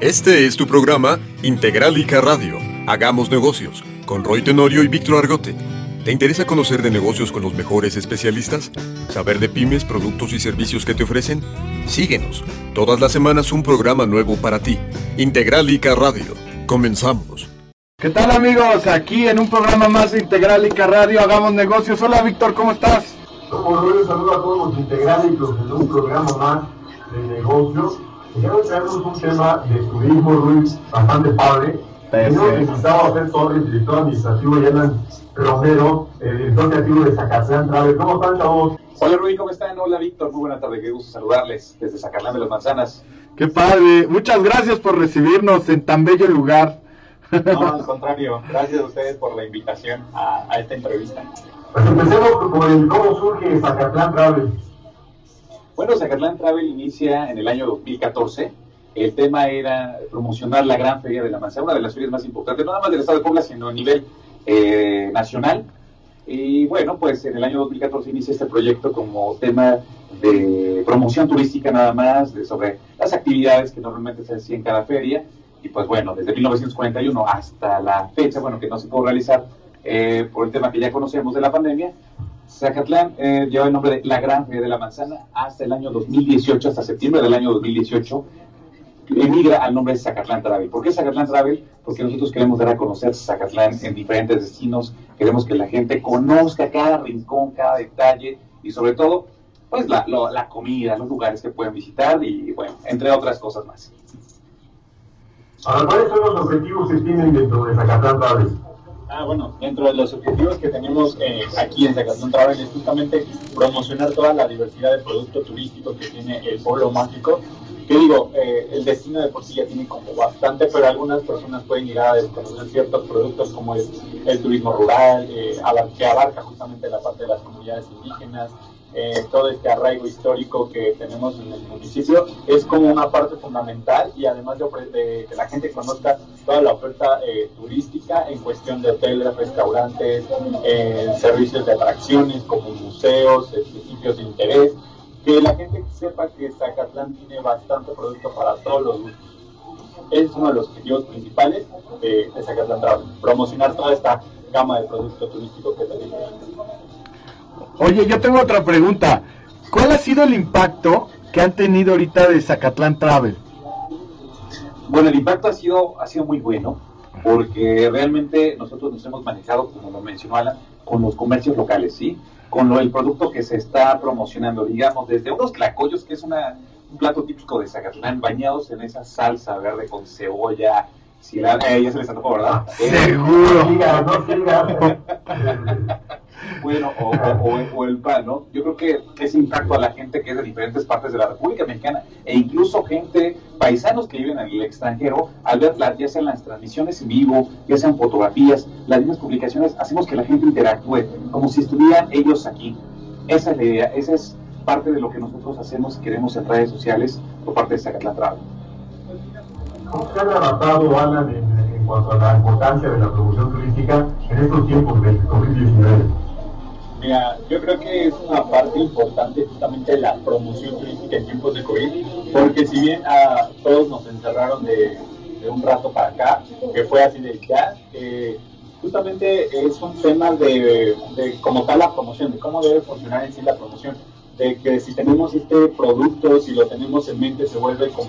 Este es tu programa Integralica Radio. Hagamos negocios con Roy Tenorio y Víctor Argote. ¿Te interesa conocer de negocios con los mejores especialistas? ¿Saber de pymes, productos y servicios que te ofrecen? Síguenos. Todas las semanas un programa nuevo para ti. Integralica Radio. Comenzamos. ¿Qué tal amigos? Aquí en un programa más de Integralica Radio Hagamos Negocios. Hola Víctor, ¿cómo estás? Un saludo a todos los Integralicos en un programa más de negocios. Hoy traemos un tema de turismo, Luis, bastante padre. Tenemos que Gustavo Fer Torres, director administrativo, y Alan Romero, el director creativo de Zacatlán Travel. ¿Cómo están, chavos? Hola Rubí, ¿cómo están? Hola Víctor, muy buena tarde, qué gusto saludarles desde Zacatlán de las Manzanas. Qué padre, muchas gracias por recibirnos en tan bello lugar. No, al contrario, gracias a ustedes por la invitación a, a esta entrevista. Pues empecemos por el cómo surge Zacatlán Travel. Bueno, Zacatlán Travel inicia en el año 2014. El tema era promocionar la gran feria de la manzana, una de las ferias más importantes, no nada más del estado de Puebla, sino a nivel eh, nacional. Y bueno, pues en el año 2014 inicia este proyecto como tema de promoción turística nada más, de sobre las actividades que normalmente se hacían en cada feria. Y pues bueno, desde 1941 hasta la fecha, bueno, que no se pudo realizar eh, por el tema que ya conocemos de la pandemia, Zacatlán eh, lleva el nombre de La Gran Feria de la Manzana hasta el año 2018, hasta septiembre del año 2018, emigra al nombre de Zacatlán Travel. ¿Por qué Zacatlán Travel? Porque nosotros queremos dar a conocer Zacatlán en diferentes destinos, queremos que la gente conozca cada rincón, cada detalle y sobre todo, pues la, lo- la comida, los lugares que pueden visitar y bueno, entre otras cosas más. Ahora, ¿cuáles son los objetivos que tienen dentro de Zacatlán Travel? Ah, bueno, dentro de los objetivos que tenemos eh, aquí en Zacatlán Travel es justamente promocionar toda la diversidad de productos turísticos que tiene el pueblo mágico. Que digo, eh, el destino de por sí ya tiene como bastante, pero algunas personas pueden llegar a desconocer ciertos productos como el, turismo rural, eh, que abarca justamente la parte de las comunidades indígenas, eh, todo este arraigo histórico que tenemos en el municipio es como una parte fundamental y además de, de que la gente conozca toda la oferta eh, turística en cuestión de hoteles, restaurantes, eh, servicios de atracciones como museos, sitios de interés, que la gente sepa que Zacatlán tiene bastante producto para todos los gustos. Es uno de los objetivos principales de, de Zacatlán Travel, promocionar toda esta gama de producto turístico que tenemos. Oye, yo tengo otra pregunta. ¿Cuál ha sido el impacto que han tenido ahorita de Zacatlán Travel? Bueno, el impacto ha sido, ha sido muy bueno porque realmente nosotros nos hemos manejado, como lo mencionó Alan, con los comercios locales, ¿sí? Con lo, el producto que se está promocionando, digamos, desde unos tlacoyos, que es una, un plato típico de Zacatlán, bañados en esa salsa verde con cebolla, cilantro, eh, ya se les antojó, ¿verdad? Eh, Seguro. No no siga. bueno, o, el pan, ¿no? Yo creo que ese impacto a la gente que es de diferentes partes de la República Mexicana e incluso gente, paisanos que viven en el extranjero, al ver la- ya sean las transmisiones en vivo, ya sean fotografías, las mismas publicaciones, hacemos que la gente interactúe como si estuvieran ellos aquí. Esa es la idea, esa es parte de lo que nosotros hacemos y queremos en redes sociales por parte de Zacatlán Travel. ¿Cómo se han adaptado, Alan, en, en cuanto a la importancia de la promoción turística en estos tiempos del COVID-19? Mira, yo creo que es una parte importante justamente la promoción turística en tiempos de COVID, porque si bien a todos nos encerraron de, de un rato para acá, que fue así de ya, eh, justamente es un tema de, de como tal la promoción, de cómo debe funcionar en sí la promoción, de que si tenemos este producto, si lo tenemos en mente, se vuelve como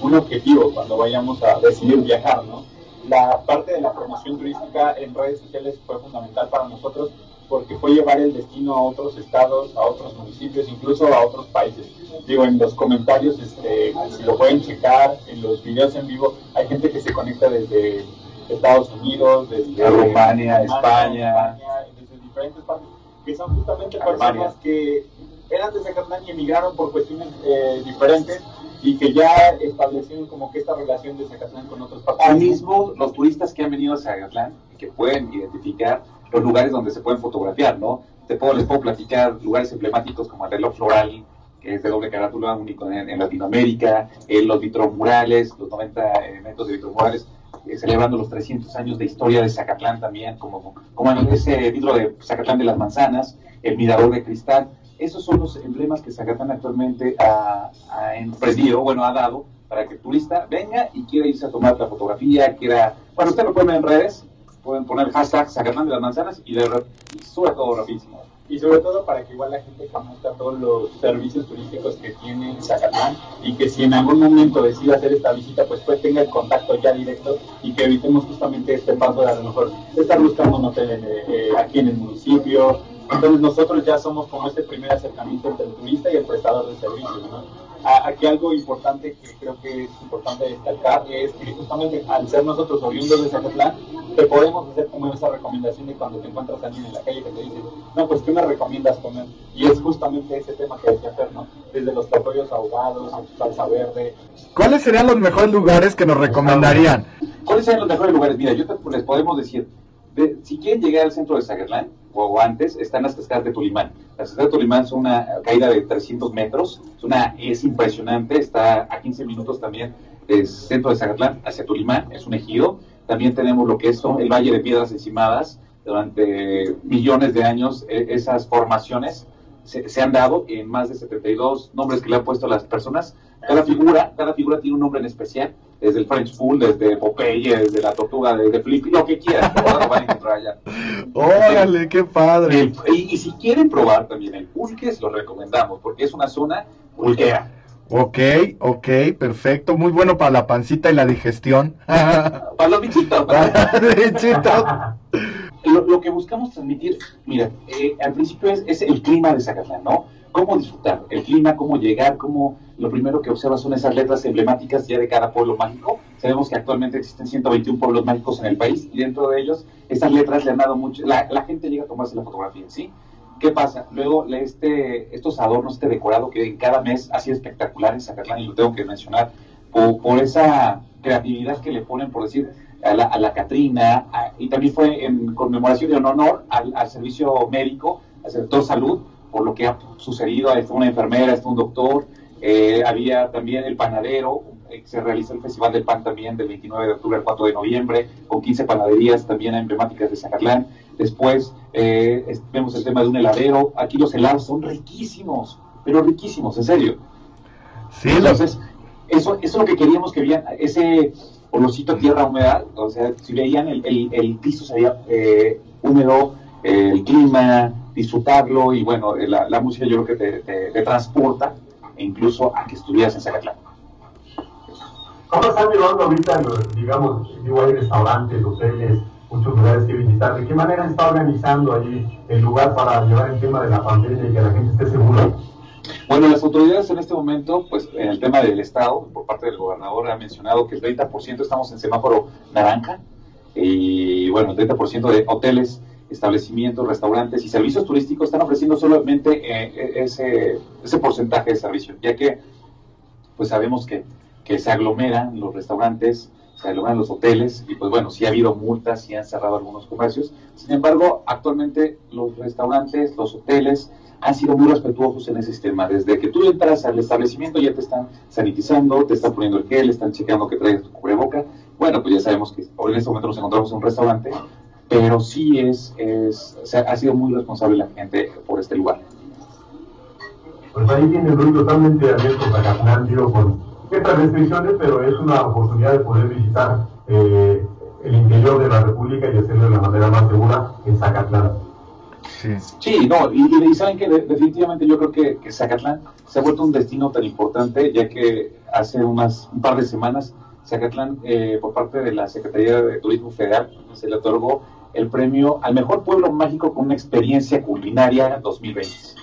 un objetivo cuando vayamos a decidir viajar, ¿no? La parte de la promoción turística en redes sociales fue fundamental para nosotros porque fue llevar el destino a otros estados, a otros municipios, incluso a otros países. Digo, en los comentarios, este, si lo pueden checar, en los videos en vivo, hay gente que se conecta desde Estados Unidos, desde Rumania, España. desde diferentes partes, que son justamente personas que eran de Zacatlán y emigraron por cuestiones eh, diferentes y que ya establecieron como que esta relación de Zacatlán con otros países. Asimismo, los turistas que han venido a Zacatlán, que pueden identificar los lugares donde se pueden fotografiar, ¿no? Te puedo, les puedo platicar lugares emblemáticos como el reloj floral, que es de doble carátula, único en, Latinoamérica, eh, los vitromurales, los 90 elementos de vitromurales, eh, celebrando los 300 años de historia de Zacatlán también, como, como ese vitro de Zacatlán de las Manzanas, el mirador de cristal. Esos son los emblemas que Zacatlán actualmente ha, ha emprendido, bueno, ha dado para que el turista venga y quiera irse a tomar la fotografía, quiera... Bueno, usted lo ver en redes, pueden poner hashtag Zacatlán de las Manzanas y, de, y sube todo rapidísimo y sobre todo para que igual la gente conozca todos los servicios turísticos que tiene Zacatlán y que si en algún momento decide hacer esta visita pues pues tenga el contacto ya directo y que evitemos justamente este paso de a lo mejor estar buscando un hotel eh, eh, aquí en el municipio entonces nosotros ya somos como este primer acercamiento entre el turista y el prestador de servicios ¿no? Aquí algo importante que creo que es importante destacar es que justamente al ser nosotros oriundos de Zacatlán, te podemos hacer como esa recomendación de cuando te encuentras a alguien en la calle que te dice, no, pues ¿qué me recomiendas comer? Y es justamente ese tema que que hacer, ¿no? Desde los topollos ahogados, salsa verde. ¿Cuáles serían los mejores lugares que nos recomendarían? ¿Cuáles serían los mejores lugares? Mira, yo les podemos decir, si quieren llegar al centro de Zacatlán, o antes, están las cascadas de Tulimán. Las cascadas de Tulimán son una caída de 300 metros, es, impresionante, está a 15 minutos también del centro de Zacatlán hacia Tulimán, es un ejido. También tenemos lo que es el Valle de Piedras Encimadas, durante millones de años e, esas formaciones se, han dado en más de 72 nombres que le han puesto las personas. Cada figura, cada figura tiene un nombre en especial desde el French Pool, desde Popeye, desde la tortuga de, de Flippy, lo que quieran, lo van a encontrar allá. Órale, qué padre. y, si quieren probar también el pulque, lo recomendamos, porque es una zona pulquera. Ok, ok, perfecto. Muy bueno para la pancita y la digestión. para los bichitos. Para los bichitos. Lo, que buscamos transmitir, mira, eh, al principio es, es el clima de Zacatlán, ¿no? Cómo disfrutar el clima, cómo llegar, cómo lo primero que observas son esas letras emblemáticas ya de cada pueblo mágico. Sabemos que actualmente existen 121 pueblos mágicos en el país y dentro de ellos estas letras le han dado mucho, la, gente llega a tomarse la fotografía, ¿sí? ¿Qué pasa? Luego este, estos adornos, este decorado que en cada mes ha sido espectacular en Zacatlán y lo tengo que mencionar por, esa creatividad que le ponen, por decir, a la, a la Catrina, y también fue en conmemoración de honor al, al servicio médico, al sector salud, por lo que ha sucedido, fue una enfermera, fue un doctor, eh, había también el panadero, eh, se realiza el Festival del Pan también del 29 de octubre al 4 de noviembre, con 15 panaderías también emblemáticas de Zacatlán. Después eh, vemos el tema de un heladero. Aquí los helados son riquísimos, pero riquísimos, en serio. Sí, Entonces, eso, eso es lo que queríamos que vean, ese olorcito tierra húmeda, o sea, si veían el, el, piso se veía húmedo, el clima, disfrutarlo y bueno, eh, la, música yo creo que te, transporta e incluso a que estuvieras en Zacatlán. ¿Cómo están llevando ahorita, digamos, digo, hay restaurantes, hoteles, muchos lugares que visitar? ¿De qué manera está organizando allí el lugar para llevar el tema de la pandemia y que la gente esté segura? Bueno, las autoridades en este momento, pues en el tema del Estado, por parte del gobernador, ha mencionado que el 30% estamos en semáforo naranja y bueno, el 30% de hoteles establecimientos, restaurantes y servicios turísticos están ofreciendo solamente eh, ese, ese porcentaje de servicio, ya que pues sabemos que, que se aglomeran los restaurantes, se aglomeran los hoteles y pues bueno, sí ha habido multas, y han cerrado algunos comercios. Sin embargo, actualmente los restaurantes, los hoteles han sido muy respetuosos en ese sistema. Desde que tú entras al establecimiento ya te están sanitizando, te están poniendo el gel, están chequeando que traigas tu cubreboca. Bueno, pues ya sabemos que hoy en este momento nos encontramos en un restaurante pero sí es, es ha sido muy responsable la gente por este lugar. Pues ahí tiene el totalmente abierto Zacatlán, digo, con estas restricciones, pero es una oportunidad de poder visitar eh, el interior de la República y hacerlo de la manera más segura en Zacatlán. Sí, sí no, y, saben que definitivamente yo creo que, que, Zacatlán se ha vuelto un destino tan importante, ya que hace unas, un par de semanas Zacatlán, eh, por parte de la Secretaría de Turismo Federal, se le otorgó el premio al mejor pueblo mágico con una experiencia culinaria 2020.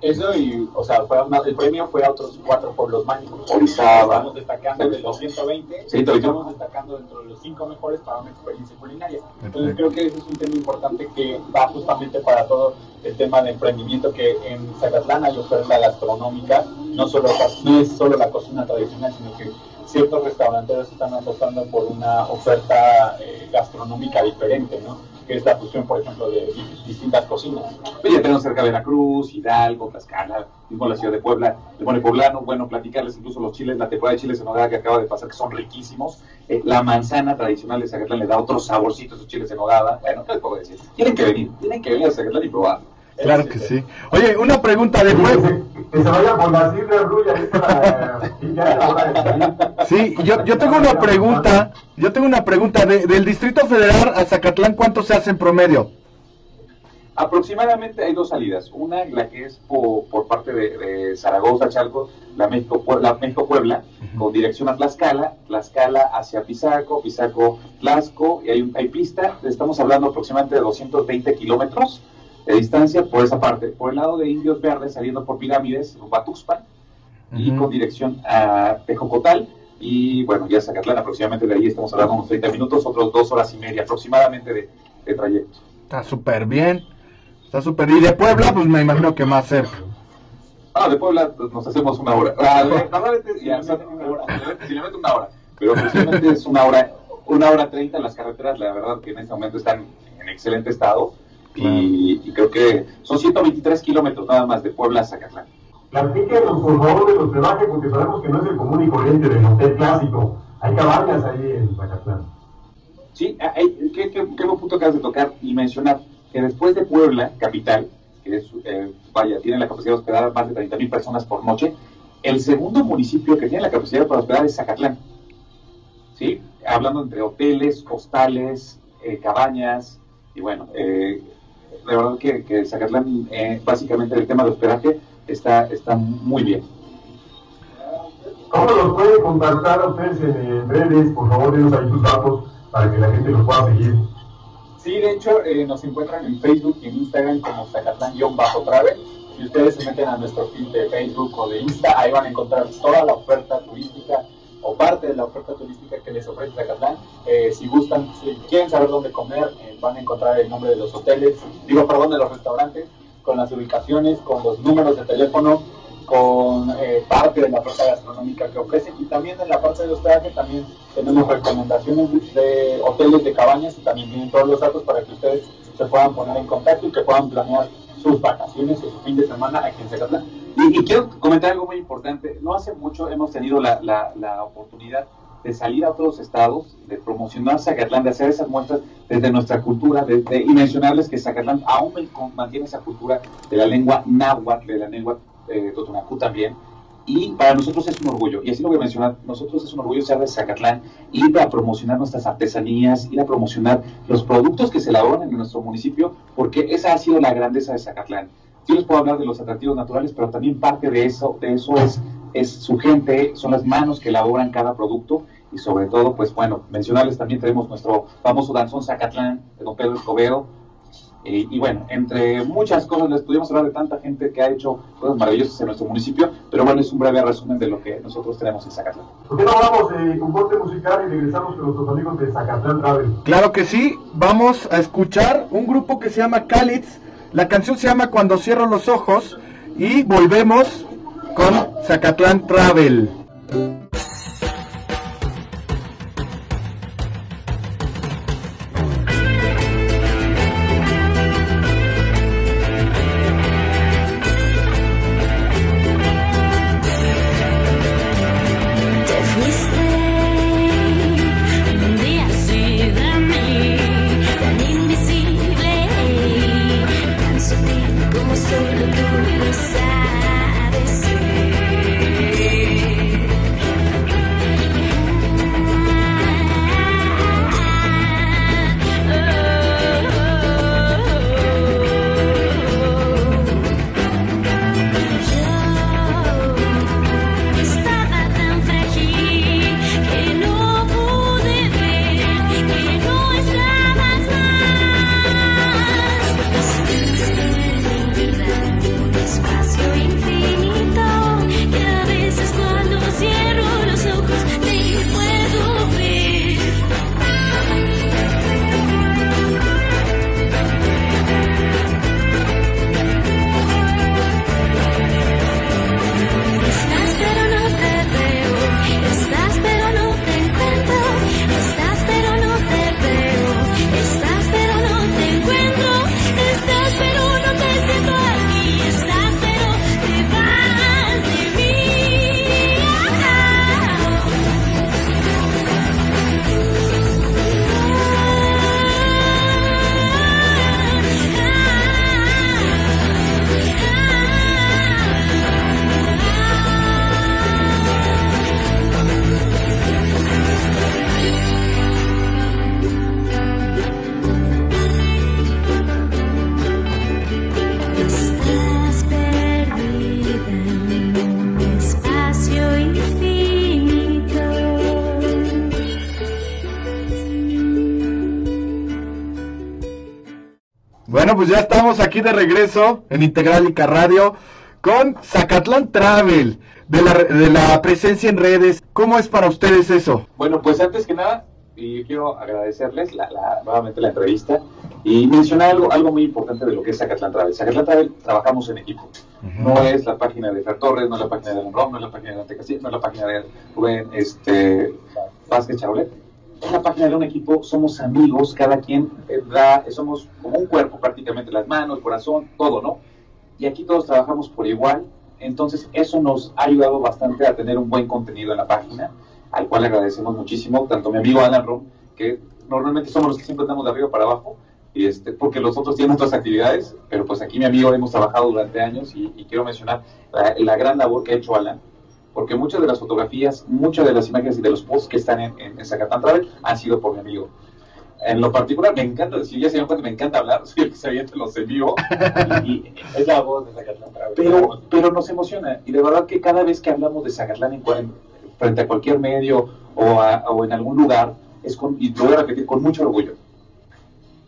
Eso y, o sea, el premio fue a otros cuatro pueblos mágicos. Orizaba. Estamos destacando de los 120, sí, estamos destacando dentro de los cinco mejores para una experiencia culinaria. Entonces creo que ese es un tema importante que va justamente para todo el tema de emprendimiento que en Zacatlán hay oferta gastronómica, no solo no es solo la cocina tradicional, sino que ciertos restauranteros están apostando por una oferta eh, gastronómica diferente, ¿no? Que es la fusión, por ejemplo, de distintas cocinas. Pues ya tenemos cerca de Veracruz, Hidalgo, Tlaxcala, mismo la ciudad de Puebla, el mole poblano, bueno, platicarles incluso los chiles, la temporada de chiles en nogada que acaba de pasar, que son riquísimos. Eh, la manzana tradicional de Zacatlán le da otro saborcito a esos chiles en nogada. Bueno, ¿qué les puedo decir? Tienen que venir, tienen que venir a Zacatlán y probar. Claro que sí. Oye, una pregunta de juego. Que se vaya por la hora de salir. Sí, yo, yo tengo una pregunta. Yo tengo una pregunta. De- del Distrito Federal a Zacatlán, ¿cuánto se hace en promedio? Aproximadamente hay dos salidas. Una, la que es por, por parte de, de Zaragoza, Chalco, la México, la México Puebla, con dirección a Tlaxcala, Tlaxcala hacia Pisaco, Pisaco, Tlaxco, y hay, un- hay pista. Estamos hablando aproximadamente de 220 kilómetros de distancia por esa parte. Por el lado de Indios Verdes, saliendo por Pirámides, rumbo a Tuxpan, y con dirección a Tejocotal. Y bueno, ya Zacatlán, aproximadamente de ahí estamos hablando unos 30 minutos, otros dos horas y media aproximadamente de, de trayecto. Está súper bien. Está súper. Y de Puebla, pues me imagino que más cerca. Ah, de Puebla pues, nos hacemos una hora. Ah, de- ya. Si le meto una hora. Pero posiblemente es una hora, una hora treinta. Las carreteras, la verdad que en este momento están en excelente estado. Y, y creo que son 123 kilómetros nada más de Puebla a Zacatlán. Platíquenos, por favor, de los hospedaje, porque sabemos que no es el común y corriente del hotel clásico. Hay cabañas ahí en Zacatlán. Sí, ah, hay- qué, qué, qué buen punto acabas de tocar y mencionar que después de Puebla, capital, que es, eh, vaya, tiene la capacidad de hospedar a más de 30 mil personas por noche, el segundo municipio que tiene la capacidad para hospedar es Zacatlán. ¿Sí? Hablando entre hoteles, hostales, eh, cabañas, y bueno, eh, de verdad que, que Zacatlán, eh, básicamente el tema de hospedaje está, está muy bien. ¿Cómo los puede contactar a ustedes en, en redes? Por favor, denos ahí sus datos para que la gente los pueda seguir. Sí, de hecho, eh, nos encuentran en Facebook y en Instagram como Zacatlán-Travel. Si ustedes se meten a nuestro feed de Facebook o de Insta, ahí van a encontrar toda la oferta turística o parte de la oferta turística que les ofrece Zacatlán. Eh, si gustan, si quieren saber dónde comer, eh, van a encontrar el nombre de los hoteles, digo, perdón, de los restaurantes, con las ubicaciones, con los números de teléfono, con eh, parte de la oferta gastronómica que ofrecen y también en la parte de hospedaje también tenemos recomendaciones de hoteles de cabañas y también tienen todos los datos para que ustedes se puedan poner en contacto y que puedan planear sus vacaciones su fin de semana aquí en Zacatlán. Y, y quiero comentar algo muy importante. No hace mucho hemos tenido la, la, la oportunidad de salir a otros estados, de promocionar Zacatlán, de hacer esas muestras desde nuestra cultura de, de- y mencionarles que Zacatlán aún man- mantiene esa cultura de la lengua náhuatl, de la lengua eh, totonacú también. Y para nosotros es un orgullo, y así lo voy a mencionar, nosotros es un orgullo ser de Zacatlán, ir a promocionar nuestras artesanías, ir a promocionar los productos que se elaboran en nuestro municipio, porque esa ha sido la grandeza de Zacatlán. Yo les puedo hablar de los atractivos naturales, pero también parte de eso, de eso es, es su gente, son las manos que elaboran cada producto y sobre todo, pues bueno, mencionarles también tenemos nuestro famoso danzón Zacatlán de don Pedro Escobedo. Eh, y bueno, entre muchas cosas les pudimos hablar de tanta gente que ha hecho cosas maravillosas en nuestro municipio, pero bueno, es un breve resumen de lo que nosotros tenemos en Zacatlán. ¿Por qué no vamos eh, con corte musical y regresamos con nuestros amigos de Zacatlán Travel? Claro que sí, vamos a escuchar un grupo que se llama Calitz. La canción se llama Cuando cierro los ojos y volvemos con Zacatlán Travel. Pues ya estamos aquí de regreso en Integralica Radio con Zacatlán Travel, de la, de la presencia en redes. ¿Cómo es para ustedes eso? Bueno, pues antes que nada, y quiero agradecerles la, la- nuevamente la entrevista y mencionar algo, algo muy importante de lo que es Zacatlán Travel. Zacatlán Travel trabajamos en equipo. No es la página de Fer Torres, no es la página de Rom, no es la página de Dante Castillo, no es la página de Rubén este, Vázquez Chaulet. Es la página de un equipo, somos amigos, cada quien eh, da, somos como un cuerpo prácticamente, las manos, corazón, todo, ¿no? Y aquí todos trabajamos por igual, entonces eso nos ha ayudado bastante a tener un buen contenido en la página, al cual le agradecemos muchísimo, tanto mi amigo Alan Rom, que normalmente somos los que siempre andamos de arriba para abajo, y este, porque los otros tienen otras actividades, pero pues aquí mi amigo hemos trabajado durante años y, y quiero mencionar la, la gran labor que ha hecho Alan, porque muchas de las fotografías, muchas de las imágenes y de los posts que están en, en, en Zacatán Travel han sido por mi amigo. En lo particular, me encanta decir, ya se dan cuenta, me encanta hablar, soy el que se avienta los en vivo, y, y- Es la voz de Zacatlán Travel. pero, pero nos emociona, y de verdad que cada vez que hablamos de Zacatlán en, cual- frente a cualquier medio o, a- o en algún lugar, es con, y lo voy a repetir con mucho orgullo.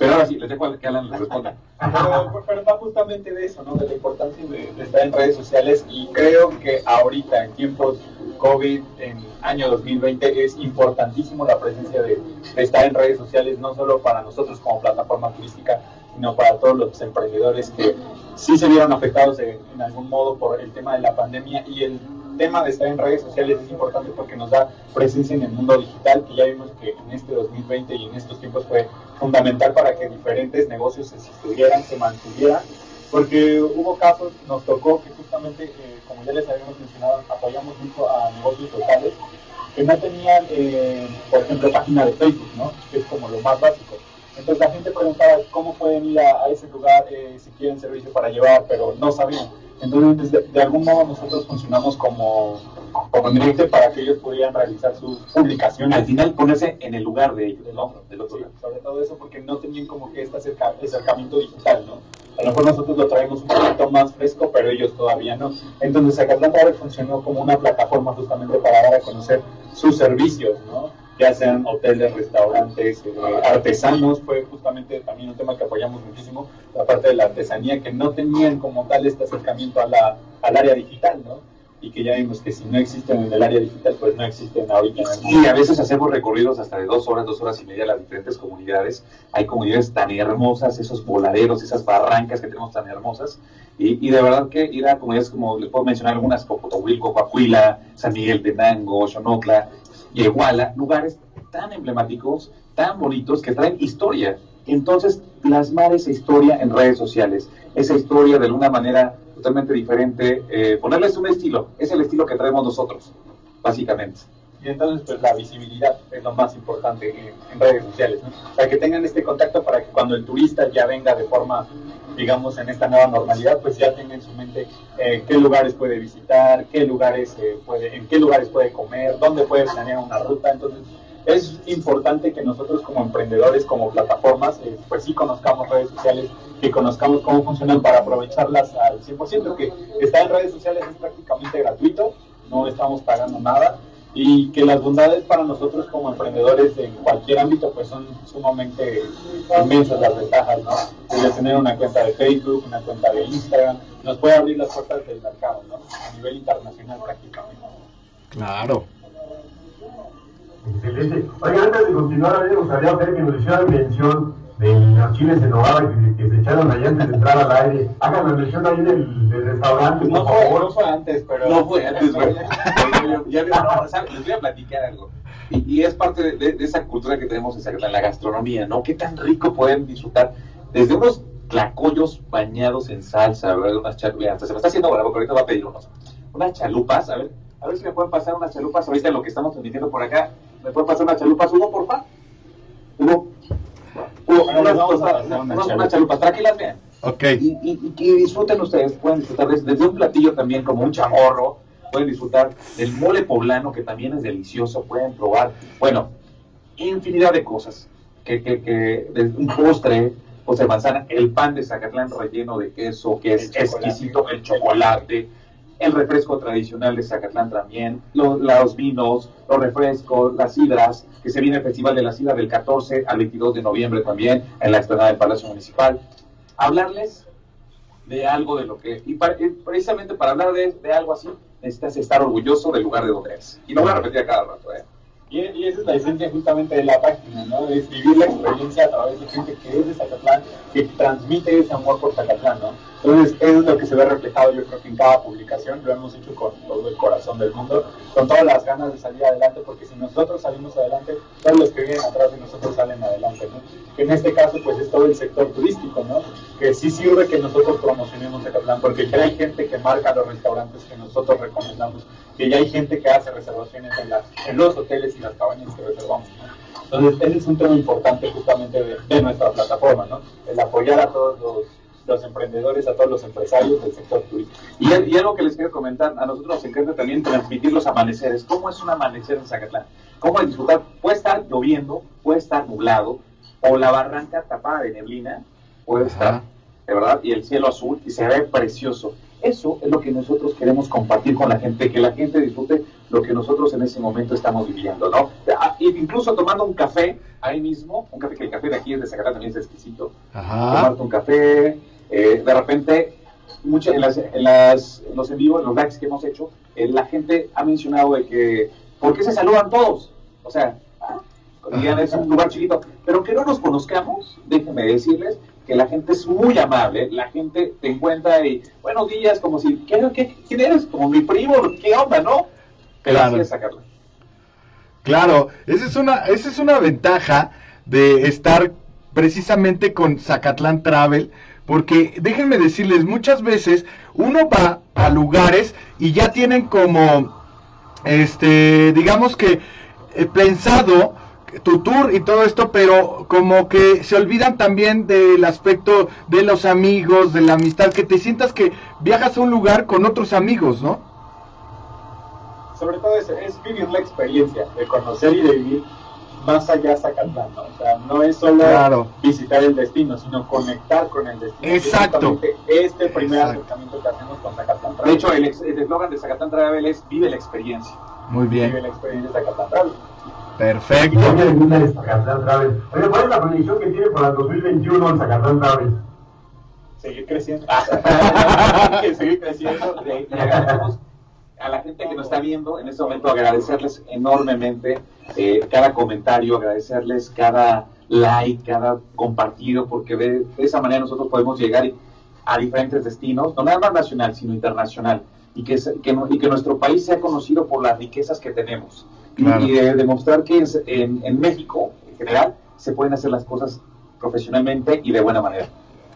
Pero ahora sí, les dejo a que Alan les responda. Pero, pero va justamente de eso, ¿no? De la importancia de, de estar en redes sociales y creo que ahorita, en tiempos COVID, en año 2020, es importantísimo la presencia de, de estar en redes sociales, no solo para nosotros como plataforma turística, sino para todos los emprendedores que sí se vieron afectados en, en algún modo por el tema de la pandemia y el tema de estar en redes sociales es importante porque nos da presencia en el mundo digital, que ya vimos que en este 2020 y en estos tiempos fue fundamental para que diferentes negocios se sostuvieran, se mantuvieran, porque hubo casos, nos tocó que justamente, eh, como ya les habíamos mencionado, apoyamos mucho a negocios locales que no tenían, eh, por ejemplo, página de Facebook, ¿no? Que es como lo más básico. Entonces la gente preguntaba cómo pueden ir a, a ese lugar eh, si quieren servicio para llevar, pero no sabían. Entonces, de, de algún modo nosotros funcionamos como, como para que ellos pudieran realizar sus publicaciones. Al final ponerse en el lugar de ellos, del ¿no? Del otro sí, lado. sobre todo eso porque no tenían como que este acerca- acercamiento digital, ¿no? A lo mejor nosotros lo traemos un poquito más fresco, pero ellos todavía no. Entonces Zacatlán Travel funcionó como una plataforma justamente para dar a conocer sus servicios, ¿no? Ya sean hoteles, restaurantes, eh, artesanos, fue justamente también un tema que apoyamos muchísimo, la parte de la artesanía, que no tenían como tal este acercamiento a la, al área digital, ¿no? Y que ya vimos que si no existen en el área digital, pues no existen ahorita. Y a veces hacemos recorridos hasta de dos horas, dos horas y media a las diferentes comunidades. Hay comunidades tan hermosas, esos voladeros, esas barrancas que tenemos tan hermosas. Y, de verdad que ir a comunidades como, les puedo mencionar algunas, Cocotohuilco, Coahuila, San Miguel Tenango, Xonotla, Yehuala, lugares tan emblemáticos, tan bonitos, que traen historia. Entonces, plasmar esa historia en redes sociales, esa historia de alguna manera totalmente diferente, eh, ponerles un estilo, es el estilo que traemos nosotros, básicamente. Y entonces, pues la visibilidad es lo más importante en, redes sociales. Para que tengan este contacto, para que cuando el turista ya venga de forma, digamos, en esta nueva normalidad, pues ya tenga en su mente eh, qué lugares puede visitar, qué lugares eh, puede, en qué lugares puede comer, dónde puede planear una ruta. Entonces, es importante que nosotros como emprendedores, como plataformas, eh, pues sí conozcamos redes sociales, que conozcamos cómo funcionan para aprovecharlas al 100%, que estar en redes sociales es prácticamente gratuito, no estamos pagando nada y que las bondades para nosotros como emprendedores en cualquier ámbito pues son sumamente inmensas las ventajas, ¿no? Desde tener una cuenta de Facebook, una cuenta de Instagram, nos puede abrir las puertas del mercado, ¿no? A nivel internacional prácticamente. Claro. Excelente. Oiga, antes de continuar, a mí me gustaría ver que nos hicieran mención de los chiles en nogada que, que se echaron allá antes de entrar al aire. Háganme mención ahí del, del restaurante, No por fue, favor. no fue antes, pero... No fue antes, güey. Ya veo, no, ¿sabes? Les voy a platicar algo. Y, y es parte de, de- de esa cultura que tenemos en la gastronomía, ¿no? Qué tan rico pueden disfrutar desde unos tlacoyos bañados en salsa, ¿verdad? Unas chalupas, hasta se me está haciendo bravo, pero ahorita va a pedir unos. Unas chalupas, a ver, a ver si me pueden pasar unas chalupas ahorita en lo que estamos transmitiendo por acá. ¿Me pueden pasar unas chalupas, Hugo, porfa? Hugo. Unas, chalupas. chalupas, para que las vean Ok. y, y- y que disfruten ustedes, pueden disfrutar de- desde un platillo también como un chamorro, pueden disfrutar del mole poblano que también es delicioso, pueden probar, bueno, infinidad de cosas, que, que, que desde un postre, postre de manzana, el pan de Zacatlán relleno de queso, que es El exquisito, el chocolate, el refresco tradicional de Zacatlán también, los, los vinos, los refrescos, las sidras, que se viene el Festival de la Sidra del 14 al 22 de noviembre también en la explanada del Palacio Municipal hablarles de algo de lo que, y para- y precisamente para hablar de, de algo así, necesitas estar orgulloso del lugar de donde eres. Y lo voy a repetir a cada rato, ¿eh? Y, esa es la esencia justamente de la página, ¿no? Es vivir la experiencia a través de gente que es de Zacatlán, que transmite ese amor por Zacatlán, ¿no? Entonces, eso es lo que se ve reflejado, yo creo que en cada publicación, lo hemos hecho con todo el corazón del mundo, con todas las ganas de salir adelante, porque si nosotros salimos adelante, todos los que vienen atrás de nosotros salen adelante, ¿no? Que en este caso, pues es todo el sector turístico, ¿no? Que sí sirve que nosotros promocionemos Zacatlán, porque ya hay gente que marca los restaurantes que nosotros recomendamos, que ya hay gente que hace reservaciones en, las, en los hoteles y las cabañas que reservamos, ¿no? Entonces, ese es un tema importante justamente de, de nuestra plataforma, ¿no? El apoyar a todos los, los emprendedores, a todos los empresarios del sector turístico. Y, y algo que les quiero comentar, a nosotros nos encanta también transmitir los amaneceres. ¿Cómo es un amanecer en Zacatlán? ¿Cómo disfrutar? Puede estar lloviendo, puede estar nublado, o la barranca tapada de neblina, puede estar, de verdad, y el cielo azul, y se ve precioso. Eso es lo que nosotros queremos compartir con la gente, que la gente disfrute lo que nosotros en ese momento estamos viviendo, ¿no? Ah, Incluso tomando un café ahí mismo, un café que el café de aquí es de Zacatlán también es exquisito, Ajá. tomarte un café, eh, de repente, muchas en, las, en, las, en los en vivo, en los likes que hemos hecho, eh, la gente ha mencionado de que, ¿por qué se saludan todos? O sea, digan, es un lugar chiquito, pero que no nos conozcamos, déjenme decirles que la gente es muy amable, la gente te encuentra y, buenos días, como si, ¿qué, qué, quién eres? Como mi primo, ¿qué onda, no? Pero Claro. así es sacarla. Claro, esa es una, esa es una ventaja de estar precisamente con Zacatlán Travel, porque déjenme decirles, muchas veces uno va a lugares y ya tienen como, este, digamos que eh, pensado tu tour y todo esto, pero como que se olvidan también del aspecto de los amigos, de la amistad, que te sientas que viajas a un lugar con otros amigos, ¿no? Sobre todo es, es vivir la experiencia, de conocer y de vivir más allá Zacatlán, ¿no? O sea, no es solo Claro. visitar el destino, sino conectar con el destino. Exacto. Este primer Exacto. acercamiento que hacemos con Zacatlán De Travel. hecho, el eslogan de Zacatlán Travel es Vive la experiencia. Muy vive bien, la experiencia Zacatlán Travel. Perfecto. Alguna de Zacatlán. Oye, ¿cuál es la proyección que tiene para el 2021 en Zacatlán Travel? Seguir creciendo. Que seguir creciendo. Le, le agradecemos a la gente que nos está viendo en este momento, agradecerles enormemente eh, cada comentario, agradecerles cada like, cada compartido, porque de, de esa manera nosotros podemos llegar y- a diferentes destinos, no nada más nacional, sino internacional, y que, se- que no- y que nuestro país sea conocido por las riquezas que tenemos. Y- Claro. Y, de demostrar que es- en, en México, en general, se pueden hacer las cosas profesionalmente y de buena manera.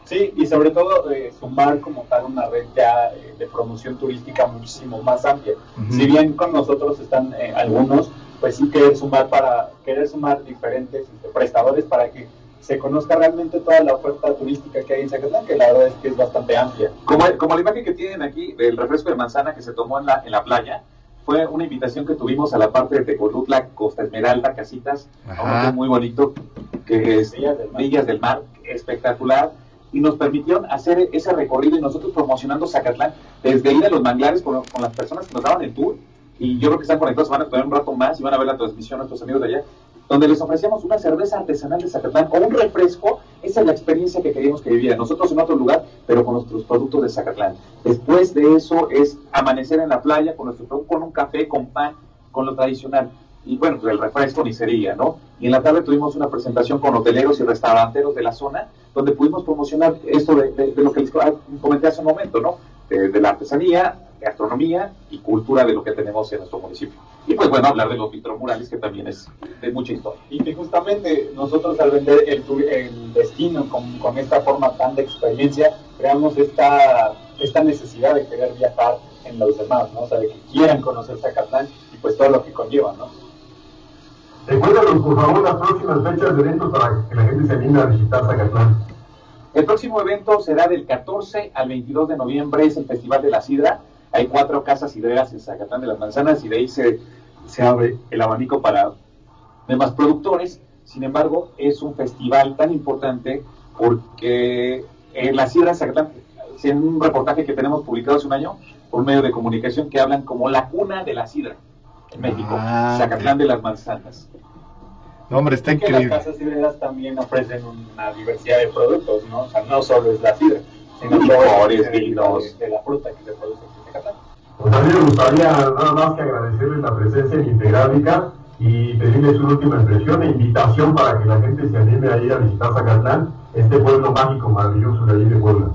Sí, y sobre todo eh, sumar como tal una red ya eh, de promoción turística muchísimo más amplia. Ujú. Si bien con nosotros están eh, algunos, pues sí querer sumar para querer sumar diferentes este, prestadores para que se conozca realmente toda la oferta turística que hay en Zacatlán, que la verdad es que es bastante amplia. Como, como la imagen que tienen aquí del refresco de manzana que se tomó en la, en la playa, fue una invitación que tuvimos a la parte de Tecolutla, Costa Esmeralda, Casitas, a un hotel muy bonito, que es Villas del Mar. Villas del Mar, espectacular, y nos permitieron hacer ese recorrido y nosotros promocionando Zacatlán, desde ir a los manglares con, con las personas que nos daban el tour, y yo creo que están conectados, van a tener un rato más y van a ver la transmisión nuestros amigos de allá, donde les ofrecíamos una cerveza artesanal de Zacatlán o un refresco, esa es la experiencia que queríamos que vivieran, nosotros en otro lugar, pero con nuestros productos de Zacatlán. Después de eso es amanecer en la playa con nuestro con un café, con pan, con lo tradicional. Y bueno, pues el refresco ni sería, ¿no? Y en la tarde tuvimos una presentación con hoteleros y restauranteros de la zona, donde pudimos promocionar esto de, lo que les co- comenté hace un momento, ¿no? De la artesanía, gastronomía y cultura de lo que tenemos en nuestro municipio. Y pues bueno, hablar de los vitromurales, que también es de mucha historia. Y que justamente nosotros al vender el, destino con, con esta forma tan de experiencia, creamos esta, esta necesidad de querer viajar en los demás, ¿no? O sea, de que quieran conocer Zacatlán y pues todo lo que conlleva, ¿no? Recuérdanos, por favor, las próximas fechas de eventos para que la gente se anime a visitar Zacatlán. El próximo evento será del 14 al 22 de noviembre, es el Festival de la Sidra. Hay cuatro casas hidreras en Zacatán de las Manzanas y de ahí se, se abre el abanico para demás productores. Sin embargo, es un festival tan importante porque en la en Zacatán, en un reportaje que tenemos publicado hace un año por medio de comunicación que hablan como la cuna de la sidra en México, Ah, Zacatlán de las Manzanas. No, hombre, está que las increíble. casas sidreras también ofrecen una diversidad de productos, ¿no? O sea, no solo es la sidra, sino todo de, de la fruta que se produce aquí. Pues a mí me gustaría nada más que agradecerles la presencia en Integrálica y pedirles una última impresión e invitación para que la gente se anime a ir a visitar Zacatlán, este pueblo mágico maravilloso de allí de Puebla.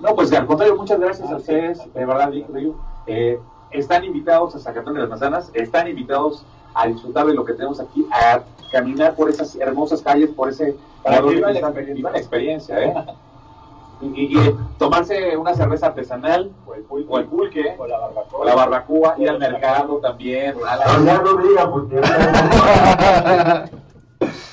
No, pues al contrario, muchas gracias a ustedes, de verdad, Ryu. Eh, están invitados a Zacatlán de las Manzanas, están invitados a disfrutar de lo que tenemos aquí, a caminar por esas hermosas calles, por ese Para que vivan la experiencia, ¿eh? Y, y- y tomarse una cerveza artesanal, O el pulque, o el pulque, o la barbacoa. o la barbacoa, ir al mercado también, a la- No, ya no diga porque ya-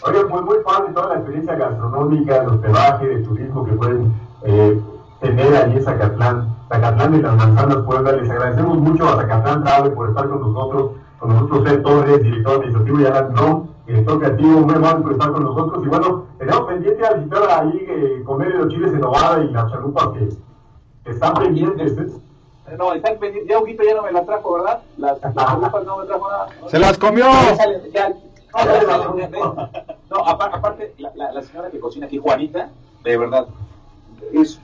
Oye, pues muy padre toda la experiencia gastronómica, de hospedaje, de turismo que pueden eh, tener allí en Zacatlán, Zacatlán de las Manzanas Puebla. Les agradecemos mucho a Zacatlán Travel por estar con nosotros, con nosotros Ed Torres, director administrativo, y Alan director creativo, muy amable por estar con nosotros. Y bueno, tenemos pendiente a visitar ahí, eh, comer los chiles en Novara y las chalupas que, que están pendientes. ¿eh? No, están pendientes. Ya Huguito ya no me las trajo, ¿verdad? Las, las chalupas no me trajo nada. Se las comió. Ya ya- no, ya sale, no, apar- aparte, la, la- la señora que cocina aquí, Juanita, de verdad, es,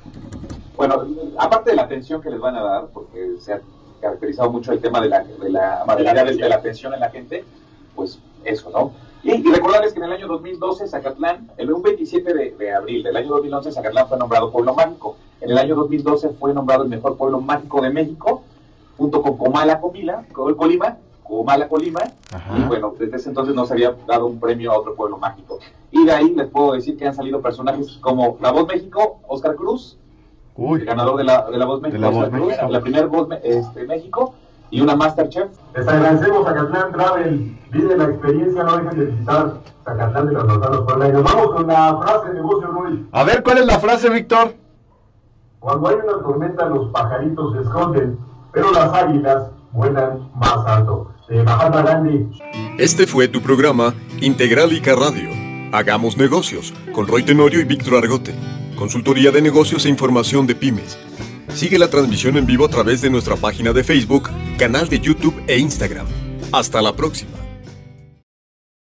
bueno, aparte de la atención que les van a dar, porque se ha caracterizado mucho el tema de la, de la amabilidad, de, de la atención en la gente, pues eso, ¿no? Y, y recordarles que en el año 2012 Zacatlán, el un 27 de, de abril del año 2011 Zacatlán fue nombrado pueblo mágico. En el año 2012 fue nombrado el mejor pueblo mágico de México, junto con Comala Comila, Colima, Comala Colima, Ajá. y bueno, desde ese entonces no se había dado un premio a otro pueblo mágico. Y de ahí les puedo decir que han salido personajes como La Voz México, Oscar Cruz, el ganador de la, de la Voz México, la Voz Oscar Cruz, México. la primera Voz este, México, y una Masterchef. Les agradecemos a Zacatlán Travel. Vive la experiencia, no dejen de visitar Zacatlán de Puebla. Y nos vamos con la frase de negocio, Luis. a ver, ¿cuál es la frase, Víctor? Cuando hay una tormenta, los pajaritos se esconden, pero las águilas vuelan más alto. De Mahatma Gandhi. Este fue tu programa Integralica Radio. Hagamos negocios con Roy Tenorio y Víctor Argote. Consultoría de negocios e información de pymes. Sigue la transmisión en vivo a través de nuestra página de Facebook, canal de YouTube e Instagram. Hasta la próxima.